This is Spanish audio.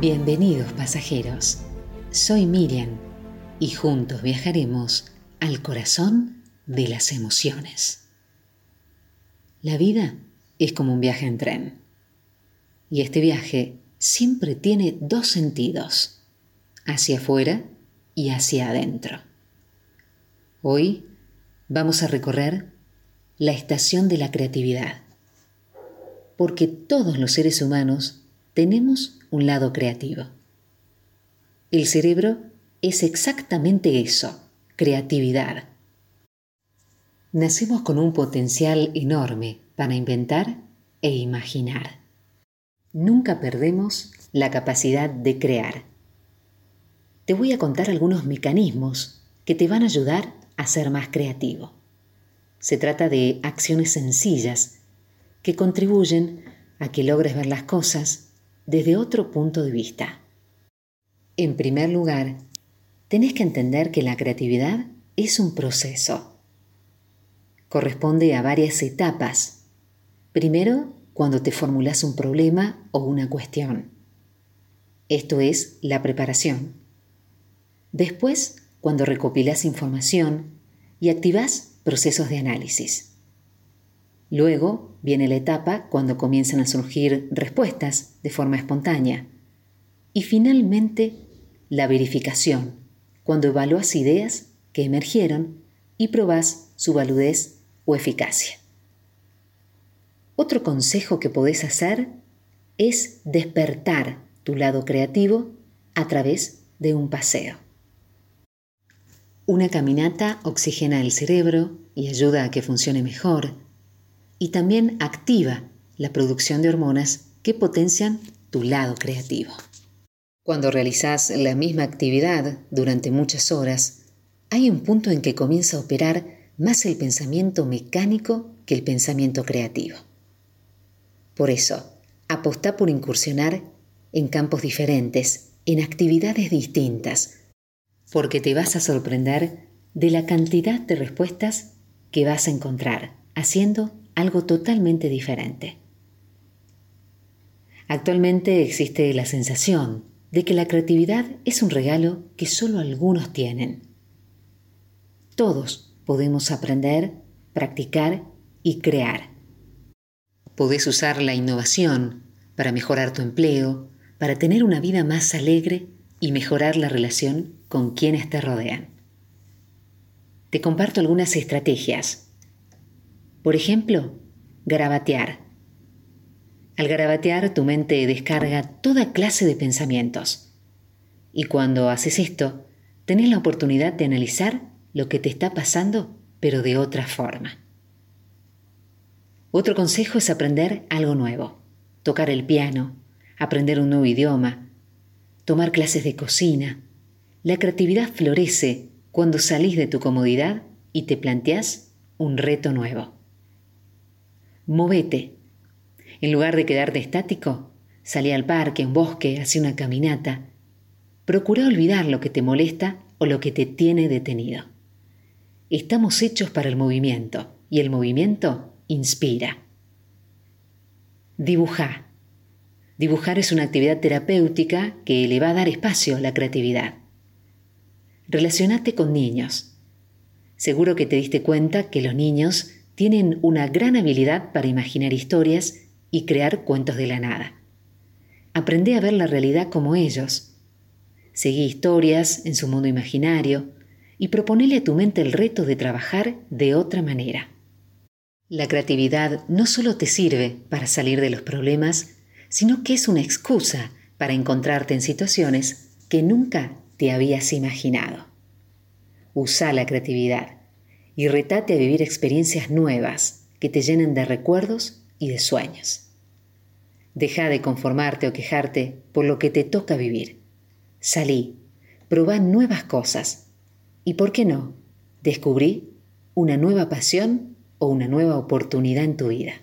Bienvenidos pasajeros, soy Miriam y juntos viajaremos al corazón de las emociones. La vida es como un viaje en tren y este viaje siempre tiene dos sentidos, hacia afuera y hacia adentro. Hoy vamos a recorrer la estación de la creatividad, porque todos los seres humanos tenemos un lado creativo. El cerebro es exactamente eso, creatividad. Nacemos con un potencial enorme para inventar e imaginar. Nunca perdemos la capacidad de crear. Te voy a contar algunos mecanismos que te van a ayudar a ser más creativo. Se trata de acciones sencillas que contribuyen a que logres ver las cosas desde otro punto de vista. En primer lugar, tenés que entender que la creatividad es un proceso. Corresponde a varias etapas. Primero, cuando te formulas un problema o una cuestión. Esto es la preparación. Después, cuando recopilas información y activas procesos de análisis. Luego viene la etapa cuando comienzan a surgir respuestas de forma espontánea. Y finalmente, la verificación, cuando evalúas ideas que emergieron y probás su validez o eficacia. Otro consejo que podés hacer es despertar tu lado creativo a través de un paseo. Una caminata oxigena el cerebro y ayuda a que funcione mejor y también activa la producción de hormonas que potencian tu lado creativo. Cuando realizas la misma actividad durante muchas horas, hay un punto en que comienza a operar más el pensamiento mecánico que el pensamiento creativo. Por eso, apostá por incursionar en campos diferentes, en actividades distintas, porque te vas a sorprender de la cantidad de respuestas que vas a encontrar haciendo algo totalmente diferente. Actualmente existe la sensación de que la creatividad es un regalo que solo algunos tienen. Todos podemos aprender, practicar y crear. Podés usar la innovación para mejorar tu empleo, para tener una vida más alegre y mejorar la relación con quienes te rodean. Te comparto algunas estrategias por ejemplo, garabatear. Al garabatear tu mente descarga toda clase de pensamientos. Y cuando haces esto, tenés la oportunidad de analizar lo que te está pasando, pero de otra forma. Otro consejo es aprender algo nuevo, tocar el piano, aprender un nuevo idioma, tomar clases de cocina. La creatividad florece cuando salís de tu comodidad y te planteás un reto nuevo. Movete. En lugar de quedarte estático, salí al parque, un bosque, hace una caminata. Procura olvidar lo que te molesta o lo que te tiene detenido. Estamos hechos para el movimiento y el movimiento inspira. Dibujar. Dibujar es una actividad terapéutica que le va a dar espacio a la creatividad. Relacionate con niños. Seguro que te diste cuenta que los niños tienen una gran habilidad para imaginar historias y crear cuentos de la nada. Aprende a ver la realidad como ellos. Seguí historias en su mundo imaginario y proponele a tu mente el reto de trabajar de otra manera. La creatividad no solo te sirve para salir de los problemas, sino que es una excusa para encontrarte en situaciones que nunca te habías imaginado. Usa la creatividad y retate a vivir experiencias nuevas que te llenen de recuerdos y de sueños. Deja de conformarte o quejarte por lo que te toca vivir. Salí, probá nuevas cosas y, ¿por qué no?, descubrí una nueva pasión o una nueva oportunidad en tu vida.